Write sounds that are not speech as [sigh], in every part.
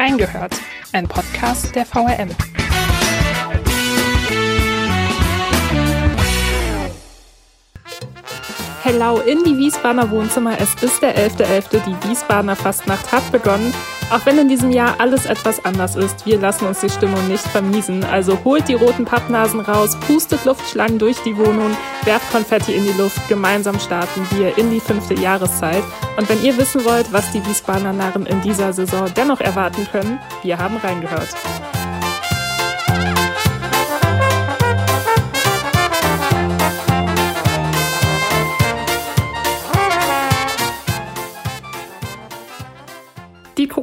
Reingehört, ein Podcast der VRM. Hello in die Wiesbadener Wohnzimmer. Es ist der 11.11. .11. Die Wiesbadener Fastnacht hat begonnen. Auch wenn in diesem Jahr alles etwas anders ist, wir lassen uns die Stimmung nicht vermiesen. Also holt die roten Pappnasen raus, pustet Luftschlangen durch die Wohnung, werft Konfetti in die Luft. Gemeinsam starten wir in die fünfte Jahreszeit. Und wenn ihr wissen wollt, was die Wiesbadener Narren in dieser Saison dennoch erwarten können, wir haben reingehört.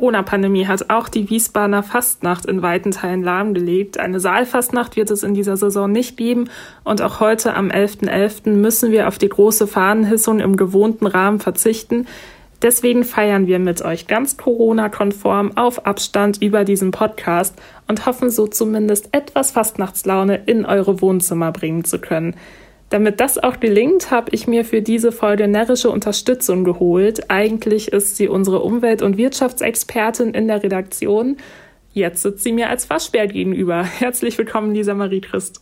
Corona-Pandemie hat auch die Wiesbadener Fastnacht in weiten Teilen lahmgelegt. Eine Saalfastnacht wird es in dieser Saison nicht geben und auch heute am 11.11. .11. müssen wir auf die große Fahnenhissung im gewohnten Rahmen verzichten. Deswegen feiern wir mit euch ganz Corona-konform auf Abstand über diesen Podcast und hoffen so zumindest etwas Fastnachtslaune in eure Wohnzimmer bringen zu können. Damit das auch gelingt, habe ich mir für diese Folge närrische Unterstützung geholt. Eigentlich ist sie unsere Umwelt- und Wirtschaftsexpertin in der Redaktion. Jetzt sitzt sie mir als Waschbär gegenüber. Herzlich willkommen, Lisa Marie Christ.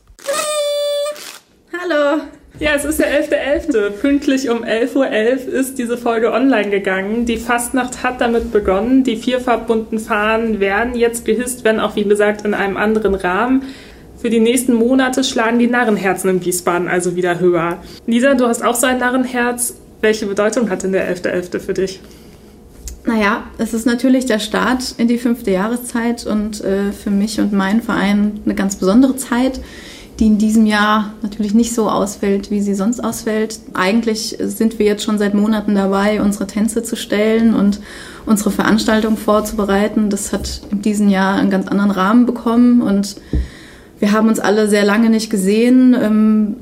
Hallo. Ja, es ist der 11.11. .11. Pünktlich um 11.11 Uhr .11 ist diese Folge online gegangen. Die Fastnacht hat damit begonnen. Die vierfarbbunten Fahnen werden jetzt gehisst, wenn auch, wie gesagt, in einem anderen Rahmen. Für die nächsten Monate schlagen die Narrenherzen in Wiesbaden also wieder höher. Lisa, du hast auch so ein Narrenherz. Welche Bedeutung hat denn der 11.11. .11. für dich? Naja, es ist natürlich der Start in die fünfte Jahreszeit und äh, für mich und meinen Verein eine ganz besondere Zeit, die in diesem Jahr natürlich nicht so ausfällt, wie sie sonst ausfällt. Eigentlich sind wir jetzt schon seit Monaten dabei, unsere Tänze zu stellen und unsere Veranstaltung vorzubereiten. Das hat in diesem Jahr einen ganz anderen Rahmen bekommen und wir haben uns alle sehr lange nicht gesehen. Ähm,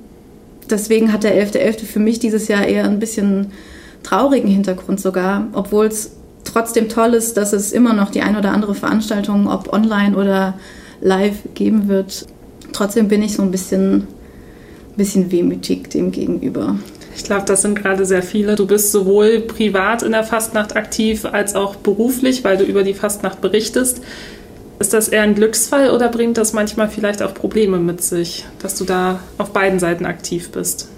deswegen hat der 11.11. .11. für mich dieses Jahr eher ein bisschen traurigen Hintergrund sogar, obwohl es trotzdem toll ist, dass es immer noch die ein oder andere Veranstaltung, ob online oder live, geben wird. Trotzdem bin ich so ein bisschen, bisschen wehmütig dem gegenüber. Ich glaube, das sind gerade sehr viele. Du bist sowohl privat in der Fastnacht aktiv als auch beruflich, weil du über die Fastnacht berichtest. Ist das eher ein Glücksfall oder bringt das manchmal vielleicht auch Probleme mit sich, dass du da auf beiden Seiten aktiv bist?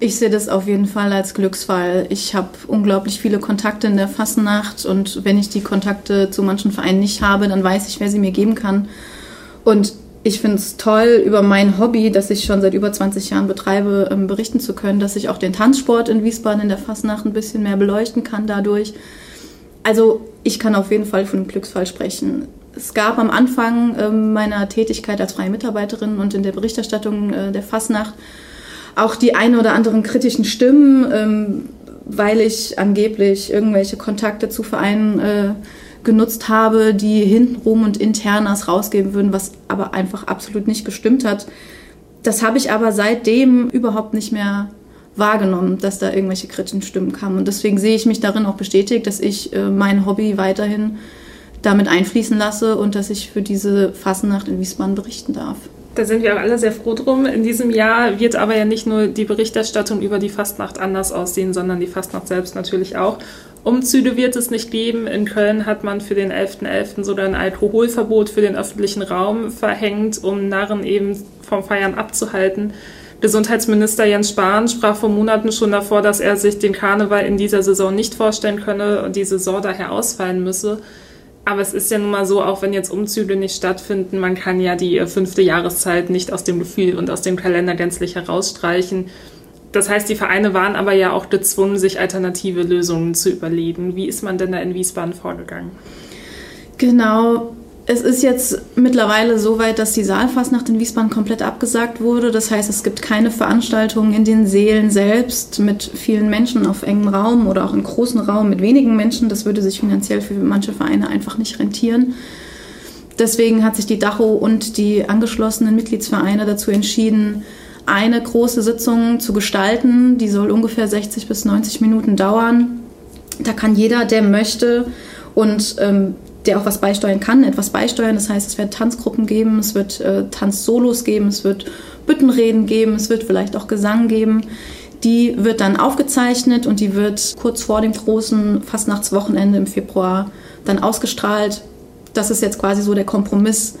Ich sehe das auf jeden Fall als Glücksfall. Ich habe unglaublich viele Kontakte in der Fassennacht und wenn ich die Kontakte zu manchen Vereinen nicht habe, dann weiß ich, wer sie mir geben kann. Und ich finde es toll, über mein Hobby, das ich schon seit über 20 Jahren betreibe, ähm, berichten zu können, dass ich auch den Tanzsport in Wiesbaden in der Fasnacht ein bisschen mehr beleuchten kann dadurch. Also ich kann auf jeden Fall von einem Glücksfall sprechen es gab am Anfang äh, meiner Tätigkeit als freie Mitarbeiterin und in der Berichterstattung äh, der Fasnacht auch die ein oder anderen kritischen Stimmen, ähm, weil ich angeblich irgendwelche Kontakte zu Vereinen äh, genutzt habe, die hintenrum und internas rausgeben würden, was aber einfach absolut nicht gestimmt hat. Das habe ich aber seitdem überhaupt nicht mehr wahrgenommen, dass da irgendwelche kritischen Stimmen kamen. Und deswegen sehe ich mich darin auch bestätigt, dass ich äh, mein Hobby weiterhin damit einfließen lasse und dass ich für diese Fassennacht in Wiesbaden berichten darf. Da sind wir auch alle sehr froh drum. In diesem Jahr wird aber ja nicht nur die Berichterstattung über die Fastnacht anders aussehen, sondern die Fastnacht selbst natürlich auch. Umzüge wird es nicht geben. In Köln hat man für den 11.11. .11. sogar ein Alkoholverbot für den öffentlichen Raum verhängt, um Narren eben vom Feiern abzuhalten. Gesundheitsminister Jens Spahn sprach vor Monaten schon davor, dass er sich den Karneval in dieser Saison nicht vorstellen könne und die Saison daher ausfallen müsse. Aber es ist ja nun mal so, auch wenn jetzt Umzüge nicht stattfinden, man kann ja die äh, fünfte Jahreszeit nicht aus dem Gefühl und aus dem Kalender gänzlich herausstreichen. Das heißt, die Vereine waren aber ja auch gezwungen, sich alternative Lösungen zu überlegen. Wie ist man denn da in Wiesbaden vorgegangen? Genau, es ist jetzt mittlerweile so weit, dass die Saalfastnacht in Wiesbaden komplett abgesagt wurde. Das heißt, es gibt keine Veranstaltungen in den Seelen selbst mit vielen Menschen auf engem Raum oder auch in großen Raum mit wenigen Menschen. Das würde sich finanziell für manche Vereine einfach nicht rentieren. Deswegen hat sich die Dacho und die angeschlossenen Mitgliedsvereine dazu entschieden, eine große Sitzung zu gestalten. Die soll ungefähr 60 bis 90 Minuten dauern. Da kann jeder, der möchte und ähm, der auch was beisteuern kann, etwas beisteuern. Das heißt, es wird Tanzgruppen geben, es wird äh, Tanzsolos geben, es wird Büttenreden geben, es wird vielleicht auch Gesang geben. Die wird dann aufgezeichnet und die wird kurz vor dem großen Fastnachtswochenende im Februar dann ausgestrahlt. Das ist jetzt quasi so der Kompromiss,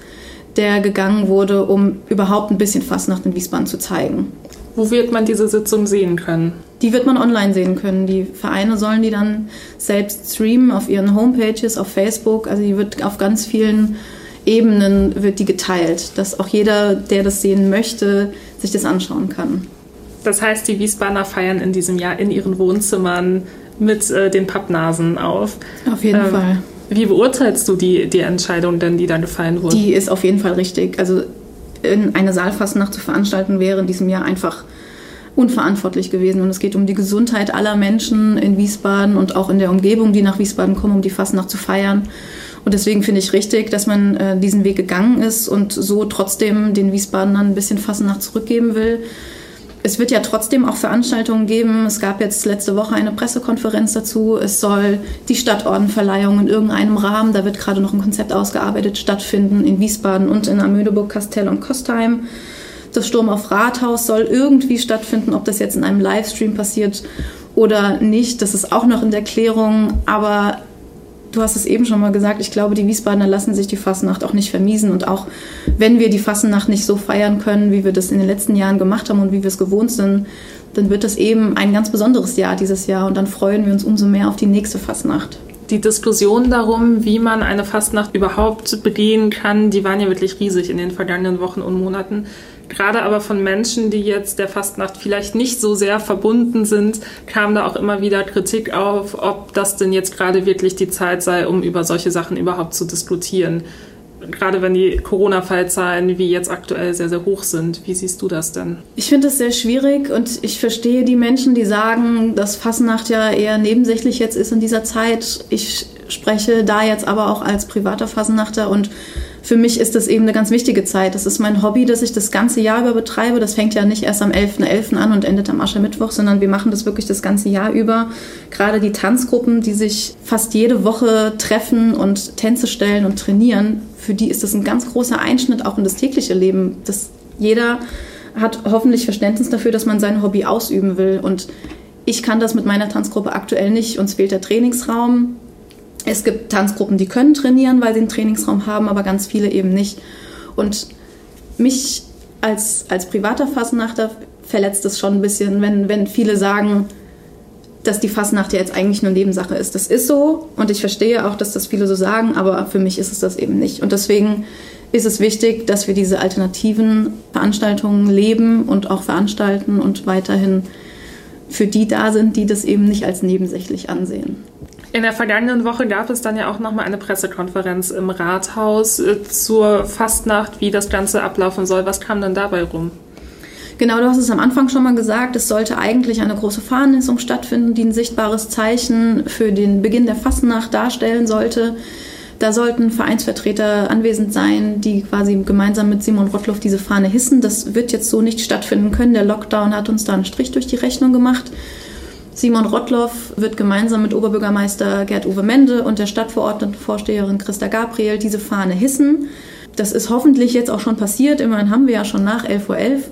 der gegangen wurde, um überhaupt ein bisschen Fastnacht in Wiesbaden zu zeigen. Wo wird man diese Sitzung sehen können? Die wird man online sehen können. Die Vereine sollen die dann selbst streamen auf ihren Homepages, auf Facebook. Also die wird auf ganz vielen Ebenen wird die geteilt, dass auch jeder, der das sehen möchte, sich das anschauen kann. Das heißt, die Wiesbadener feiern in diesem Jahr in ihren Wohnzimmern mit äh, den Pappnasen auf. Auf jeden ähm, Fall. Wie beurteilst du die, die Entscheidung denn, die da gefallen wurde? Die ist auf jeden Fall richtig. Also eine Saalfastnacht zu veranstalten wäre in diesem Jahr einfach unverantwortlich gewesen. Und es geht um die Gesundheit aller Menschen in Wiesbaden und auch in der Umgebung, die nach Wiesbaden kommen, um die Fastnacht zu feiern. Und deswegen finde ich richtig, dass man äh, diesen Weg gegangen ist und so trotzdem den Wiesbadenern ein bisschen Fastnacht zurückgeben will. Es wird ja trotzdem auch Veranstaltungen geben. Es gab jetzt letzte Woche eine Pressekonferenz dazu. Es soll die Stadtordenverleihung in irgendeinem Rahmen, da wird gerade noch ein Konzept ausgearbeitet, stattfinden in Wiesbaden und in Amödeburg, Kastell und Kostheim. Das Sturm auf Rathaus soll irgendwie stattfinden, ob das jetzt in einem Livestream passiert oder nicht. Das ist auch noch in der Klärung. Aber du hast es eben schon mal gesagt, ich glaube, die Wiesbadener lassen sich die Fasnacht auch nicht vermiesen. Und auch wenn wir die Fasnacht nicht so feiern können, wie wir das in den letzten Jahren gemacht haben und wie wir es gewohnt sind, dann wird das eben ein ganz besonderes Jahr dieses Jahr. Und dann freuen wir uns umso mehr auf die nächste Fasnacht. Die Diskussion darum, wie man eine Fastnacht überhaupt begehen kann, die waren ja wirklich riesig in den vergangenen Wochen und Monaten. Gerade aber von Menschen, die jetzt der Fastnacht vielleicht nicht so sehr verbunden sind, kam da auch immer wieder Kritik auf, ob das denn jetzt gerade wirklich die Zeit sei, um über solche Sachen überhaupt zu diskutieren. Gerade wenn die Corona-Fallzahlen wie jetzt aktuell sehr, sehr hoch sind. Wie siehst du das denn? Ich finde es sehr schwierig und ich verstehe die Menschen, die sagen, dass Fastnacht ja eher nebensächlich jetzt ist in dieser Zeit. Ich spreche da jetzt aber auch als privater Fasnachter und für mich ist das eben eine ganz wichtige Zeit. Das ist mein Hobby, das ich das ganze Jahr über betreibe. Das fängt ja nicht erst am 11.11. .11. an und endet am Aschermittwoch, sondern wir machen das wirklich das ganze Jahr über. Gerade die Tanzgruppen, die sich fast jede Woche treffen und Tänze stellen und trainieren, für die ist das ein ganz großer Einschnitt auch in das tägliche Leben. Das jeder hat hoffentlich Verständnis dafür, dass man sein Hobby ausüben will. Und ich kann das mit meiner Tanzgruppe aktuell nicht. Uns fehlt der Trainingsraum. Es gibt Tanzgruppen, die können trainieren, weil sie einen Trainingsraum haben, aber ganz viele eben nicht. Und mich als, als privater Fasnachter verletzt es schon ein bisschen, wenn, wenn viele sagen, dass die Fasnacht ja jetzt eigentlich nur Nebensache ist. Das ist so und ich verstehe auch, dass das viele so sagen, aber für mich ist es das eben nicht. Und deswegen ist es wichtig, dass wir diese alternativen Veranstaltungen leben und auch veranstalten und weiterhin für die da sind, die das eben nicht als nebensächlich ansehen. In der vergangenen Woche gab es dann ja auch nochmal eine Pressekonferenz im Rathaus äh, zur Fastnacht, wie das Ganze ablaufen soll. Was kam dann dabei rum? Genau, du hast es am Anfang schon mal gesagt, es sollte eigentlich eine große Fahnenlesung stattfinden, die ein sichtbares Zeichen für den Beginn der Fastnacht darstellen sollte. Da sollten Vereinsvertreter anwesend sein, die quasi gemeinsam mit Simon Rottloff diese Fahne hissen. Das wird jetzt so nicht stattfinden können. Der Lockdown hat uns da einen Strich durch die Rechnung gemacht. Simon Rottloff wird gemeinsam mit Oberbürgermeister Gerd-Uwe Mende und der Stadtverordnetenvorsteherin Christa Gabriel diese Fahne hissen. Das ist hoffentlich jetzt auch schon passiert. Immerhin haben wir ja schon nach 11.11 Uhr.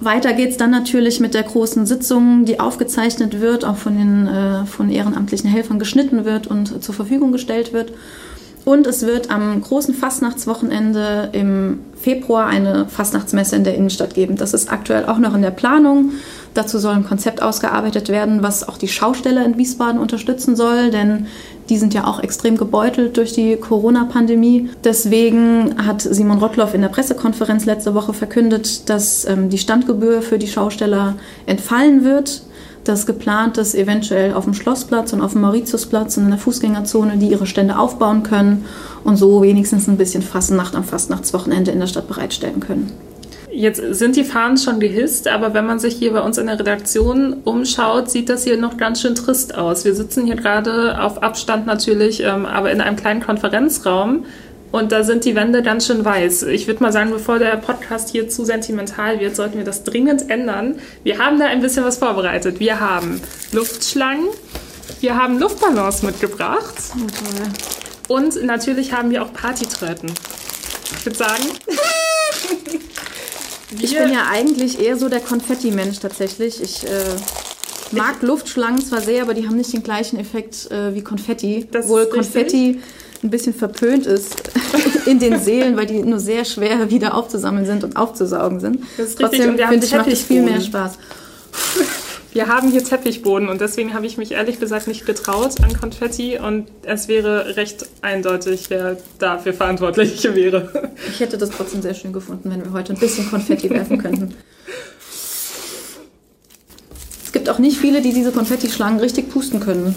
Weiter geht es dann natürlich mit der großen Sitzung, die aufgezeichnet wird, auch von den äh, von ehrenamtlichen Helfern geschnitten wird und zur Verfügung gestellt wird. Und es wird am großen Fastnachtswochenende im Februar eine Fastnachtsmesse in der Innenstadt geben. Das ist aktuell auch noch in der Planung. Dazu soll ein Konzept ausgearbeitet werden, was auch die Schausteller in Wiesbaden unterstützen soll, denn die sind ja auch extrem gebeutelt durch die Corona-Pandemie. Deswegen hat Simon Rottloff in der Pressekonferenz letzte Woche verkündet, dass ähm, die Standgebühr für die Schausteller entfallen wird dass geplant ist, eventuell auf dem Schlossplatz und auf dem Mauritiusplatz und in der Fußgängerzone, die ihre Stände aufbauen können und so wenigstens ein bisschen Fastnacht am Fastnachtswochenende in der Stadt bereitstellen können. Jetzt sind die Fahnen schon gehisst, aber wenn man sich hier bei uns in der Redaktion umschaut, sieht das hier noch ganz schön trist aus. Wir sitzen hier gerade auf Abstand natürlich, ähm, aber in einem kleinen Konferenzraum und da sind die Wände ganz schön weiß. Ich würde mal sagen, bevor der Podcast hier zu sentimental wird, sollten wir das dringend ändern. Wir haben da ein bisschen was vorbereitet. Wir haben Luftschlangen, wir haben Luftballons mitgebracht. Oh, und natürlich haben wir auch Partytröten. Ich würde sagen. [laughs] ich bin ja eigentlich eher so der Konfetti-Mensch tatsächlich. Ich äh, mag Luftschlangen zwar sehr, aber die haben nicht den gleichen Effekt äh, wie Konfetti. Das Wohl Konfetti ein bisschen verpönt ist [laughs] in den Seelen, weil die nur sehr schwer wieder aufzusammeln sind und aufzusaugen sind. Das ist. Trotzdem finde ich, macht es viel mehr. Spaß. Wir haben hier Teppichboden und deswegen habe ich mich ehrlich gesagt nicht getraut an Konfetti und es wäre recht eindeutig, wer dafür verantwortlich [laughs] wäre. Ich hätte das trotzdem sehr schön gefunden, wenn wir heute ein bisschen Konfetti werfen könnten. Es gibt auch nicht viele, die diese Konfettischlangen richtig pusten können.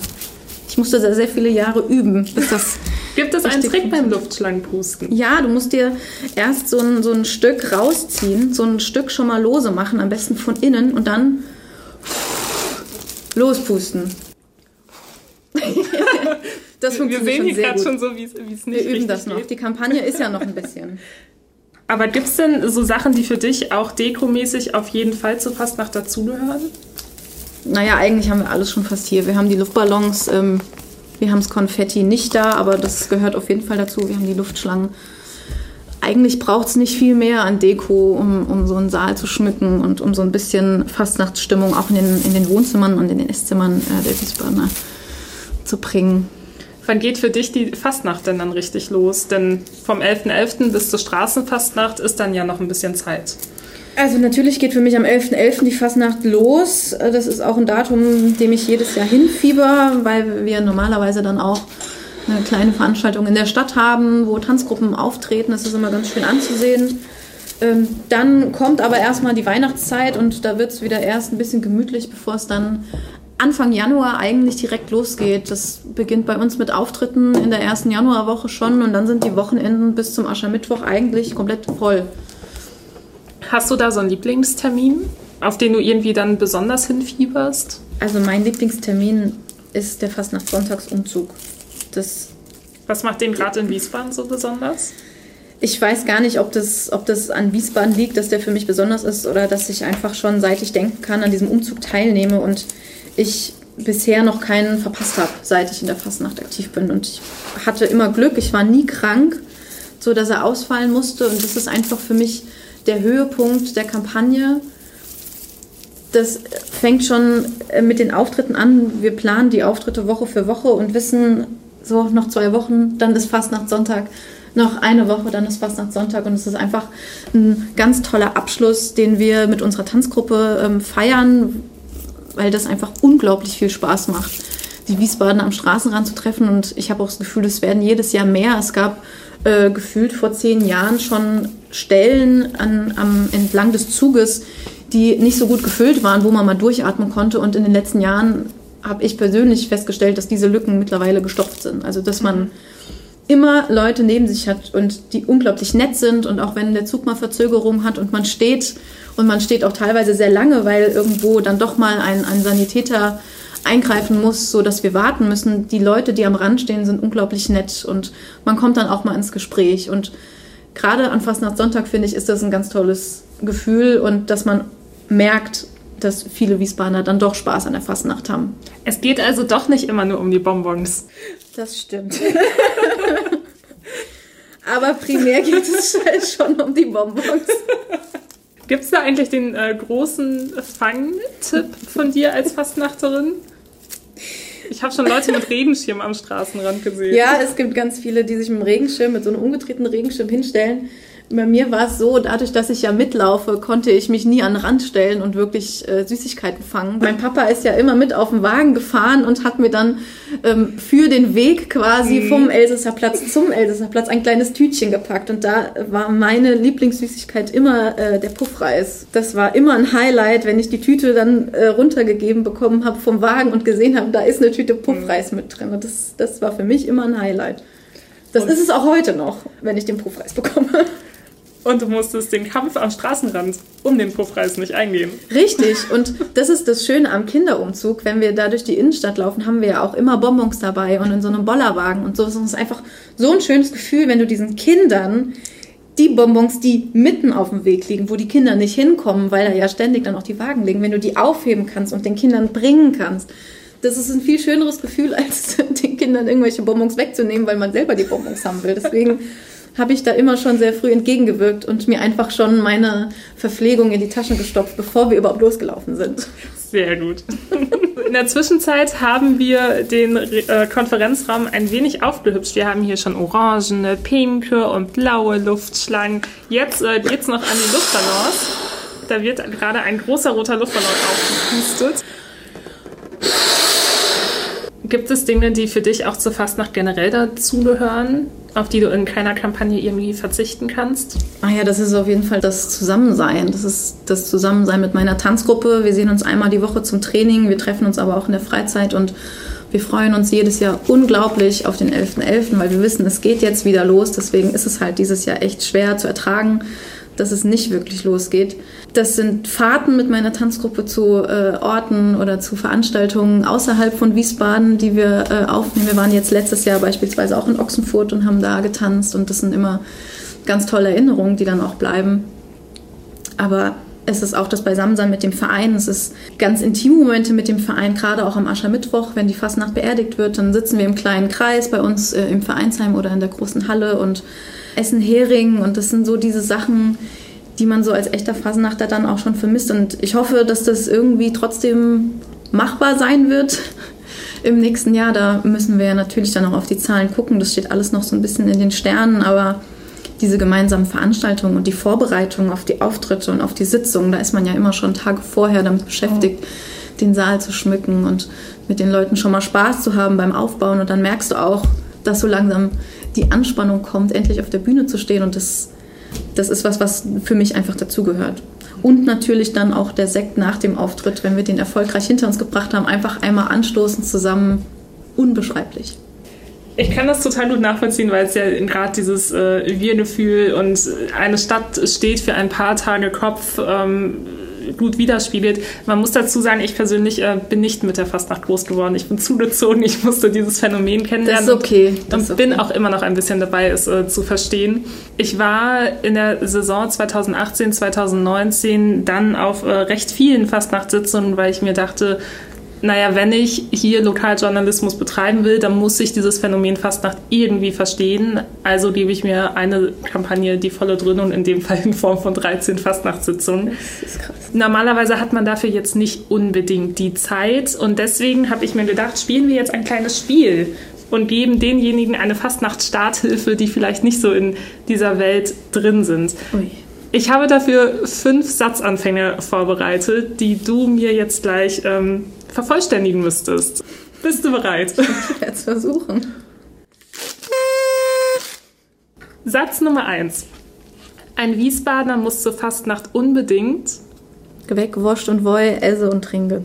Ich musste sehr, sehr viele Jahre üben, bis das. Gibt es einen Trick beim. Luftschlangenpusten? Ja, du musst dir erst so ein, so ein Stück rausziehen, so ein Stück schon mal lose machen, am besten von innen und dann lospusten. [laughs] das Wir funktioniert sehen schon hier sehr gerade gut. schon so, wie es nicht Wir üben das noch. geht. Die Kampagne ist ja noch ein bisschen. [laughs] Aber gibt es denn so Sachen, die für dich auch dekomäßig auf jeden Fall zur Fastnacht dazugehören? Naja, eigentlich haben wir alles schon fast hier. Wir haben die Luftballons, ähm, wir haben das Konfetti nicht da, aber das gehört auf jeden Fall dazu. Wir haben die Luftschlangen. Eigentlich braucht es nicht viel mehr an Deko, um, um so einen Saal zu schmücken und um so ein bisschen Fastnachtsstimmung auch in den, in den Wohnzimmern und in den Esszimmern äh, der Wiesbadener zu bringen. Wann geht für dich die Fastnacht denn dann richtig los? Denn vom 11.11. bis zur Straßenfastnacht ist dann ja noch ein bisschen Zeit. Also natürlich geht für mich am 11.11. die Fastnacht los. Das ist auch ein Datum, dem ich jedes Jahr hinfieber, weil wir normalerweise dann auch eine kleine Veranstaltung in der Stadt haben, wo Tanzgruppen auftreten. Das ist immer ganz schön anzusehen. Ähm, Dann kommt aber erstmal die Weihnachtszeit und da wird es wieder erst ein bisschen gemütlich, bevor es dann Anfang Januar eigentlich direkt losgeht. Das beginnt bei uns mit Auftritten in der ersten Januarwoche schon und dann sind die Wochenenden bis zum Aschermittwoch eigentlich komplett voll. Hast du da so einen Lieblingstermin, auf den du irgendwie dann besonders hinfieberst? Also mein Lieblingstermin ist der Fastnacht-Sonntagsumzug. Das, Was macht den gerade in Wiesbaden so besonders? ich weiß gar nicht, ob das, ob das an Wiesbaden liegt, dass der für mich besonders ist oder dass ich einfach schon, seit ich denken kann, an diesem Umzug teilnehme und ich bisher noch keinen verpasst habe, seit ich in der Fastnacht aktiv bin. Und ich hatte immer Glück, ich war nie krank, so dass er ausfallen musste. Und das ist einfach für mich der Höhepunkt der Kampagne. Das fängt schon mit den Auftritten an. Wir planen die Auftritte Woche für Woche und wissen, so noch zwei Wochen, dann ist Fastnachtssonntag, noch eine Woche, dann ist Fastnachtssonntag. Und es ist einfach ein ganz toller Abschluss, den wir mit unserer Tanzgruppe ähm, feiern, weil das einfach unglaublich viel Spaß macht, die Wiesbaden am Straßenrand zu treffen. Und ich habe auch das Gefühl, es werden jedes Jahr mehr. Es gab äh, gefühlt vor zehn Jahren schon Stellen an, am, entlang des Zuges, die nicht so gut gefüllt waren, wo man mal durchatmen konnte. Und in den letzten Jahren habe ich persönlich festgestellt, dass diese Lücken mittlerweile gestopft sind. Also dass man immer Leute neben sich hat und die unglaublich nett sind und auch wenn der Zug mal Verzögerung hat und man steht und man steht auch teilweise sehr lange, weil irgendwo dann doch mal ein, ein Sanitäter eingreifen muss, so dass wir warten müssen. Die Leute, die am Rand stehen, sind unglaublich nett und man kommt dann auch mal ins Gespräch und gerade an Fastnachtssonntag finde ich, ist das ein ganz tolles Gefühl und dass man merkt, dass viele Wiesbadener dann doch Spaß an der Fastnacht haben. Es geht also doch nicht immer nur um die Bonbons. Das stimmt. [laughs] Aber primär geht es halt schon um die Bonbons. Gibt es da eigentlich den äh, großen Fangtipp von dir als Fastnachterin? Ich habe schon Leute mit Regenschirm am Straßenrand gesehen. Ja, es gibt ganz viele, die sich mit dem Regenschirm, mit so einem umgedrehten Regenschirm hinstellen. Bei mir war es so, dadurch, dass ich ja mitlaufe, konnte ich mich nie an den Rand stellen und wirklich äh, Süßigkeiten fangen. Mein Papa ist ja immer mit auf dem Wagen gefahren und hat mir dann ähm, für den Weg quasi Mhm. vom Elsässer Platz zum Elsässer Platz ein kleines Tütchen gepackt. Und da war meine Lieblingssüßigkeit immer äh, der Puffreis. Das war immer ein Highlight, wenn ich die Tüte dann äh, runtergegeben bekommen habe vom Wagen und gesehen habe, da ist eine Tüte Puffreis mit drin. Und das, das war für mich immer ein Highlight. Das Und- ist es auch heute noch, wenn ich den Puffreis bekomme. Und du musstest den Kampf am Straßenrand um den Puffreis nicht eingehen. Richtig. Und das ist das Schöne am Kinderumzug. Wenn wir da durch die Innenstadt laufen, haben wir ja auch immer Bonbons dabei und in so einem Bollerwagen und so. Es ist einfach so ein schönes Gefühl, wenn du diesen Kindern die Bonbons, die mitten auf dem Weg liegen, wo die Kinder nicht hinkommen, weil da ja ständig dann auch die Wagen liegen, wenn du die aufheben kannst und den Kindern bringen kannst. Das ist ein viel schöneres Gefühl, [laughs] als den Kindern irgendwelche Bonbons wegzunehmen, weil man selber die Bonbons haben will. Deswegen habe ich da immer schon sehr früh entgegengewirkt und mir einfach schon meine Verpflegung in die Taschen gestopft, bevor wir überhaupt losgelaufen sind. Sehr gut. In der Zwischenzeit haben wir den äh, Konferenzraum ein wenig aufgehübscht. Wir haben hier schon orangene, pinke und blaue Luftschlangen. Jetzt äh, geht es noch an die Luftballons. Da wird gerade ein großer roter Luftballon aufgepustet. Gibt es Dinge, die für dich auch zur Fastnacht generell dazugehören, auf die du in keiner Kampagne irgendwie verzichten kannst? Ah ja, das ist auf jeden Fall das Zusammensein. Das ist das Zusammensein mit meiner Tanzgruppe. Wir sehen uns einmal die Woche zum Training, wir treffen uns aber auch in der Freizeit und wir freuen uns jedes Jahr unglaublich auf den 11.11., .11., weil wir wissen, es geht jetzt wieder los. Deswegen ist es halt dieses Jahr echt schwer zu ertragen dass es nicht wirklich losgeht. Das sind Fahrten mit meiner Tanzgruppe zu äh, Orten oder zu Veranstaltungen außerhalb von Wiesbaden, die wir äh, aufnehmen. Wir waren jetzt letztes Jahr beispielsweise auch in Ochsenfurt und haben da getanzt und das sind immer ganz tolle Erinnerungen, die dann auch bleiben. Aber es ist auch das Beisammensein mit dem Verein. Es ist ganz intime Momente mit dem Verein, gerade auch am Aschermittwoch, wenn die Fastnacht beerdigt wird, dann sitzen wir im kleinen Kreis bei uns äh, im Vereinsheim oder in der großen Halle und essen Hering und das sind so diese Sachen, die man so als echter Fasnachter dann auch schon vermisst. Und ich hoffe, dass das irgendwie trotzdem machbar sein wird [laughs] im nächsten Jahr. Da müssen wir natürlich dann auch auf die Zahlen gucken. Das steht alles noch so ein bisschen in den Sternen, aber diese gemeinsamen Veranstaltungen und die Vorbereitung auf die Auftritte und auf die Sitzungen, da ist man ja immer schon Tage vorher damit beschäftigt, oh. den Saal zu schmücken und mit den Leuten schon mal Spaß zu haben beim Aufbauen. Und dann merkst du auch, dass so langsam die Anspannung kommt, endlich auf der Bühne zu stehen. Und das, das ist was, was für mich einfach dazugehört. Und natürlich dann auch der Sekt nach dem Auftritt, wenn wir den erfolgreich hinter uns gebracht haben, einfach einmal anstoßen zusammen. Unbeschreiblich. Ich kann das total gut nachvollziehen, weil es ja gerade dieses äh, Wir-Gefühl und eine Stadt steht für ein paar Tage Kopf. Ähm, gut widerspiegelt. Man muss dazu sagen, ich persönlich äh, bin nicht mit der Fastnacht groß geworden. Ich bin [laughs] zugezogen, ich musste dieses Phänomen kennenlernen. Das ist okay. Das und okay. bin auch immer noch ein bisschen dabei, es äh, zu verstehen. Ich war in der Saison 2018, 2019 dann auf äh, recht vielen Fastnachtssitzungen, weil ich mir dachte, naja, wenn ich hier Lokaljournalismus betreiben will, dann muss ich dieses Phänomen Fastnacht irgendwie verstehen. Also gebe ich mir eine Kampagne die volle Dröhnung, in dem Fall in Form von 13 Fastnachtssitzungen. Normalerweise hat man dafür jetzt nicht unbedingt die Zeit und deswegen habe ich mir gedacht, spielen wir jetzt ein kleines Spiel und geben denjenigen eine Fastnacht-Starthilfe, die vielleicht nicht so in dieser Welt drin sind. Ui. Ich habe dafür fünf Satzanfänge vorbereitet, die du mir jetzt gleich ähm, vervollständigen müsstest. Bist du bereit? Ich werde es versuchen. Satz Nummer 1. Ein Wiesbadener muss zur Fastnacht unbedingt Geweckt, wascht und woll, esse und trinke.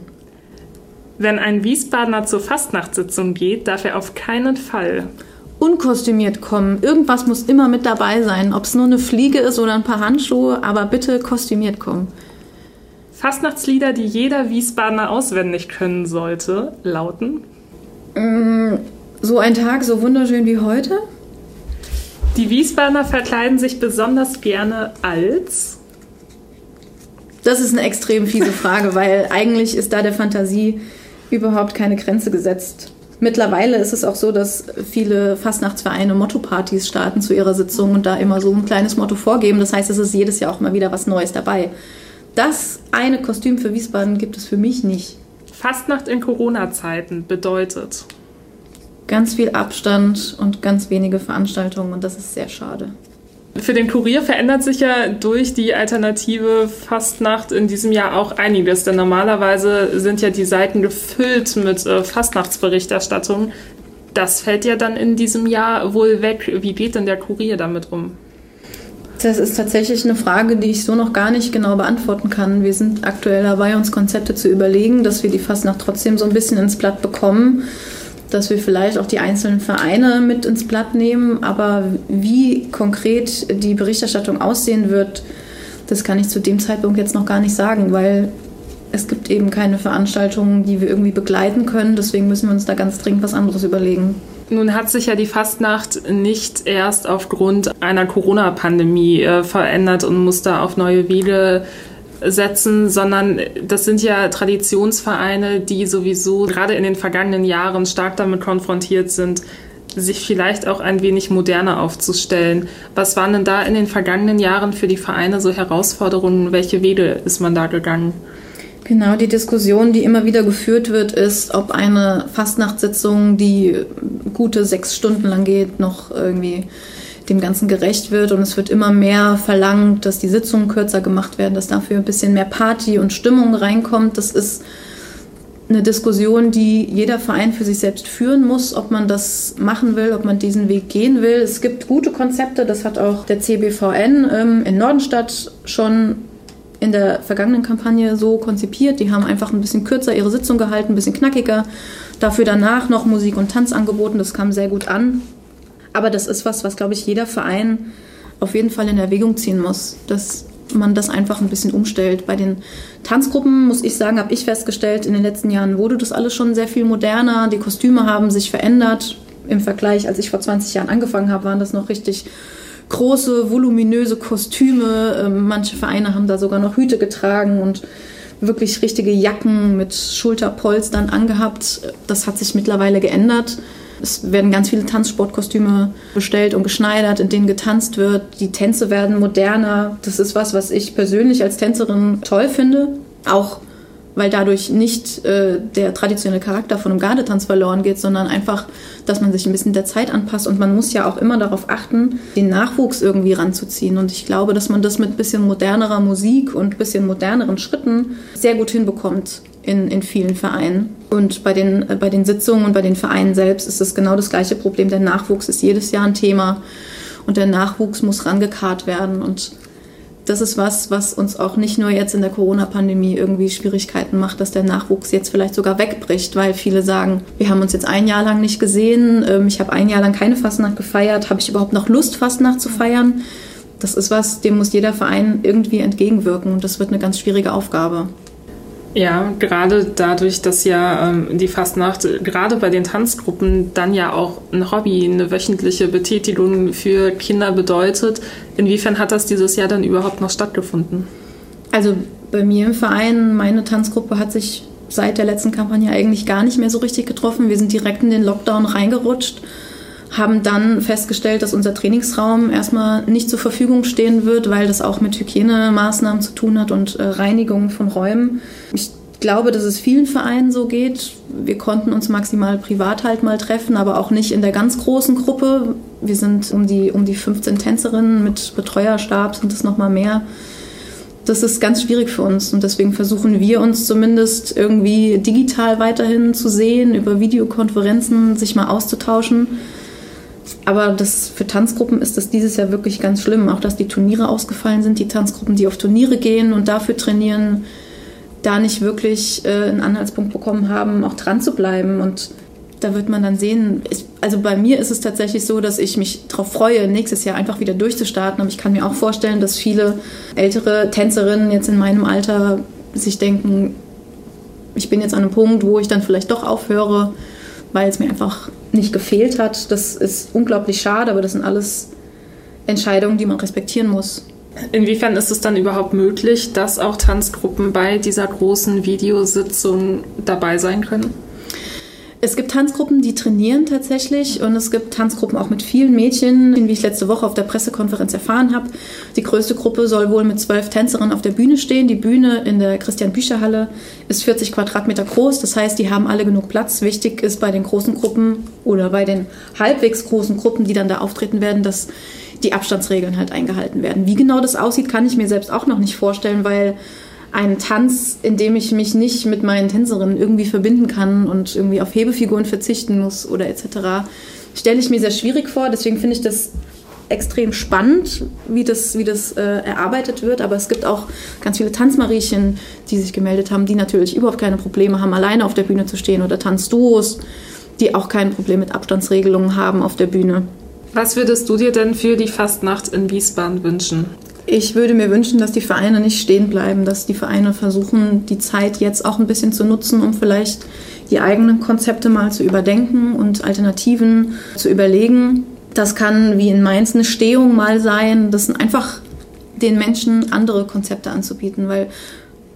Wenn ein Wiesbadener zur Fastnachtssitzung geht, darf er auf keinen Fall unkostümiert kommen. Irgendwas muss immer mit dabei sein. Ob es nur eine Fliege ist oder ein paar Handschuhe, aber bitte kostümiert kommen. Fastnachtslieder, die jeder Wiesbadener auswendig können sollte, lauten? Mm, so ein Tag so wunderschön wie heute? Die Wiesbadener verkleiden sich besonders gerne als? Das ist eine extrem fiese Frage, weil eigentlich ist da der Fantasie überhaupt keine Grenze gesetzt. Mittlerweile ist es auch so, dass viele Fastnachtsvereine Motto-Partys starten zu ihrer Sitzung und da immer so ein kleines Motto vorgeben. Das heißt, es ist jedes Jahr auch mal wieder was Neues dabei. Das eine Kostüm für Wiesbaden gibt es für mich nicht. Fastnacht in Corona-Zeiten bedeutet ganz viel Abstand und ganz wenige Veranstaltungen und das ist sehr schade. Für den Kurier verändert sich ja durch die alternative Fastnacht in diesem Jahr auch einiges, denn normalerweise sind ja die Seiten gefüllt mit äh, Fastnachtsberichterstattung. Das fällt ja dann in diesem Jahr wohl weg. Wie geht denn der Kurier damit um? Das ist tatsächlich eine Frage, die ich so noch gar nicht genau beantworten kann. Wir sind aktuell dabei, uns Konzepte zu überlegen, dass wir die Fastnacht trotzdem so ein bisschen ins Blatt bekommen, dass wir vielleicht auch die einzelnen Vereine mit ins Blatt nehmen. Aber wie konkret die Berichterstattung aussehen wird, das kann ich zu dem Zeitpunkt jetzt noch gar nicht sagen, weil es gibt eben keine Veranstaltungen, die wir irgendwie begleiten können. Deswegen müssen wir uns da ganz dringend was anderes überlegen. Nun hat sich ja die Fastnacht nicht erst aufgrund einer Corona-Pandemie äh, verändert und muss da auf neue Wege setzen, sondern das sind ja Traditionsvereine, die sowieso gerade in den vergangenen Jahren stark damit konfrontiert sind, sich vielleicht auch ein wenig moderner aufzustellen. Was waren denn da in den vergangenen Jahren für die Vereine so Herausforderungen? Welche Wege ist man da gegangen? Genau, die Diskussion, die immer wieder geführt wird, ist, ob eine Fastnachtssitzung, die gute sechs Stunden lang geht, noch irgendwie dem Ganzen gerecht wird. Und es wird immer mehr verlangt, dass die Sitzungen kürzer gemacht werden, dass dafür ein bisschen mehr Party und Stimmung reinkommt. Das ist eine Diskussion, die jeder Verein für sich selbst führen muss, ob man das machen will, ob man diesen Weg gehen will. Es gibt gute Konzepte, das hat auch der CBVN ähm, in Nordenstadt schon in der vergangenen Kampagne so konzipiert. Die haben einfach ein bisschen kürzer ihre Sitzung gehalten, ein bisschen knackiger. Dafür danach noch Musik und Tanz angeboten. Das kam sehr gut an. Aber das ist was, was, glaube ich, jeder Verein auf jeden Fall in Erwägung ziehen muss, dass man das einfach ein bisschen umstellt. Bei den Tanzgruppen, muss ich sagen, habe ich festgestellt, in den letzten Jahren wurde das alles schon sehr viel moderner. Die Kostüme haben sich verändert. Im Vergleich, als ich vor 20 Jahren angefangen habe, waren das noch richtig große, voluminöse Kostüme. Ähm, manche Vereine haben da sogar noch Hüte getragen und wirklich richtige Jacken mit Schulterpolstern angehabt. Das hat sich mittlerweile geändert. Es werden ganz viele Tanzsportkostüme bestellt und geschneidert, in denen getanzt wird. Die Tänze werden moderner. Das ist was, was ich persönlich als Tänzerin toll finde. Auch weil dadurch nicht äh, der traditionelle Charakter von einem Gardetanz verloren geht, sondern einfach, dass man sich ein bisschen der Zeit anpasst. Und man muss ja auch immer darauf achten, den Nachwuchs irgendwie ranzuziehen. Und ich glaube, dass man das mit ein bisschen modernerer Musik und ein bisschen moderneren Schritten sehr gut hinbekommt in, in vielen Vereinen. Und bei den, äh, bei den Sitzungen und bei den Vereinen selbst ist es genau das gleiche Problem. Der Nachwuchs ist jedes Jahr ein Thema und der Nachwuchs muss rangekarrt werden. Und das ist was, was uns auch nicht nur jetzt in der Corona-Pandemie irgendwie Schwierigkeiten macht, dass der Nachwuchs jetzt vielleicht sogar wegbricht, weil viele sagen, wir haben uns jetzt ein Jahr lang nicht gesehen, ähm, ich habe ein Jahr lang keine Fastnacht gefeiert, habe ich überhaupt noch Lust, Fastnacht zu feiern? Das ist was, dem muss jeder Verein irgendwie entgegenwirken und das wird eine ganz schwierige Aufgabe. Ja, gerade dadurch, dass ja ähm, die Fastnacht gerade bei den Tanzgruppen dann ja auch ein Hobby, eine wöchentliche Betätigung für Kinder bedeutet. Inwiefern hat das dieses Jahr dann überhaupt noch stattgefunden? Also bei mir im Verein, meine Tanzgruppe hat sich seit der letzten Kampagne eigentlich gar nicht mehr so richtig getroffen. Wir sind direkt in den Lockdown reingerutscht, haben dann festgestellt, dass unser Trainingsraum erstmal nicht zur Verfügung stehen wird, weil das auch mit Hygienemaßnahmen zu tun hat und äh, Reinigung von Räumen. Ich glaube, dass es vielen Vereinen so geht. Wir konnten uns maximal privat halt mal treffen, aber auch nicht in der ganz großen Gruppe. Wir sind um die, um die 15 Tänzerinnen mit Betreuerstab, sind es nochmal mehr. Das ist ganz schwierig für uns und deswegen versuchen wir uns zumindest irgendwie digital weiterhin zu sehen, über Videokonferenzen sich mal auszutauschen. Aber das, für Tanzgruppen ist das dieses Jahr wirklich ganz schlimm. Auch dass die Turniere ausgefallen sind, die Tanzgruppen, die auf Turniere gehen und dafür trainieren, da nicht wirklich äh, einen Anhaltspunkt bekommen haben, auch dran zu bleiben. Und da wird man dann sehen. Ich, also bei mir ist es tatsächlich so, dass ich mich darauf freue, nächstes Jahr einfach wieder durchzustarten. Aber ich kann mir auch vorstellen, dass viele ältere Tänzerinnen jetzt in meinem Alter sich denken, ich bin jetzt an einem Punkt, wo ich dann vielleicht doch aufhöre, weil es mir einfach nicht gefehlt hat. Das ist unglaublich schade, aber das sind alles Entscheidungen, die man respektieren muss. Inwiefern ist es dann überhaupt möglich, dass auch Tanzgruppen bei dieser großen Videositzung dabei sein können? Es gibt Tanzgruppen, die trainieren tatsächlich und es gibt Tanzgruppen auch mit vielen Mädchen, wie ich letzte Woche auf der Pressekonferenz erfahren habe. Die größte Gruppe soll wohl mit zwölf Tänzerinnen auf der Bühne stehen. Die Bühne in der Christian-Bücher-Halle ist 40 Quadratmeter groß, das heißt, die haben alle genug Platz. Wichtig ist bei den großen Gruppen oder bei den halbwegs großen Gruppen, die dann da auftreten werden, dass die Abstandsregeln halt eingehalten werden. Wie genau das aussieht, kann ich mir selbst auch noch nicht vorstellen, weil ein Tanz, in dem ich mich nicht mit meinen Tänzerinnen irgendwie verbinden kann und irgendwie auf Hebefiguren verzichten muss oder etc., stelle ich mir sehr schwierig vor. Deswegen finde ich das extrem spannend, wie das, wie das äh, erarbeitet wird. Aber es gibt auch ganz viele Tanzmariechen, die sich gemeldet haben, die natürlich überhaupt keine Probleme haben, alleine auf der Bühne zu stehen oder Tanzduos, die auch kein Problem mit Abstandsregelungen haben auf der Bühne. Was würdest du dir denn für die Fastnacht in Wiesbaden wünschen? Ich würde mir wünschen, dass die Vereine nicht stehen bleiben, dass die Vereine versuchen, die Zeit jetzt auch ein bisschen zu nutzen, um vielleicht die eigenen Konzepte mal zu überdenken und Alternativen zu überlegen. Das kann wie in Mainz eine Stehung mal sein. Das sind einfach den Menschen andere Konzepte anzubieten, weil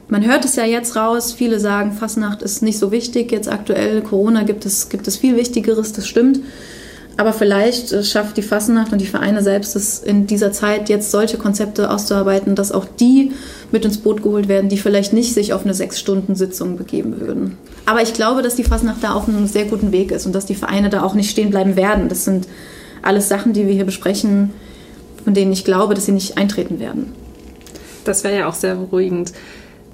man hört es ja jetzt raus, viele sagen, Fastnacht ist nicht so wichtig, jetzt aktuell Corona gibt es, gibt es viel Wichtigeres, das stimmt. Aber vielleicht äh, schafft die Fasnacht und die Vereine selbst es in dieser Zeit jetzt solche Konzepte auszuarbeiten, dass auch die mit ins Boot geholt werden, die vielleicht nicht sich auf eine Sechs-Stunden-Sitzung begeben würden. Aber ich glaube, dass die Fasnacht da auf einem sehr guten Weg ist und dass die Vereine da auch nicht stehen bleiben werden. Das sind alles Sachen, die wir hier besprechen, von denen ich glaube, dass sie nicht eintreten werden. Das wäre ja auch sehr beruhigend.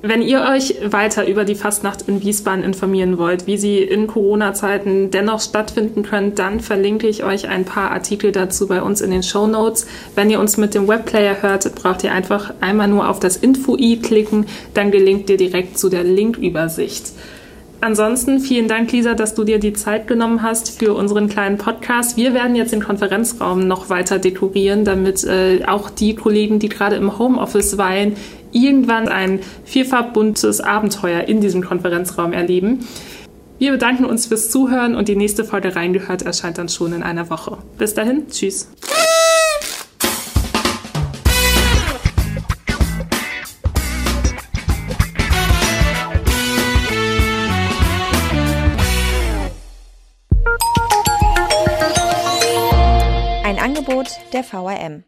Wenn ihr euch weiter über die Fastnacht in Wiesbaden informieren wollt, wie sie in Corona-Zeiten dennoch stattfinden können, dann verlinke ich euch ein paar Artikel dazu bei uns in den Show Notes. Wenn ihr uns mit dem Webplayer hört, braucht ihr einfach einmal nur auf das Info-i klicken, dann gelingt ihr direkt zu der Linkübersicht. Ansonsten vielen Dank, Lisa, dass du dir die Zeit genommen hast für unseren kleinen Podcast. Wir werden jetzt den Konferenzraum noch weiter dekorieren, damit äh, auch die Kollegen, die gerade im Homeoffice weilen, irgendwann ein vierfarbbuntes Abenteuer in diesem Konferenzraum erleben. Wir bedanken uns fürs Zuhören und die nächste Folge Reingehört erscheint dann schon in einer Woche. Bis dahin, tschüss. Ein Angebot der VRM.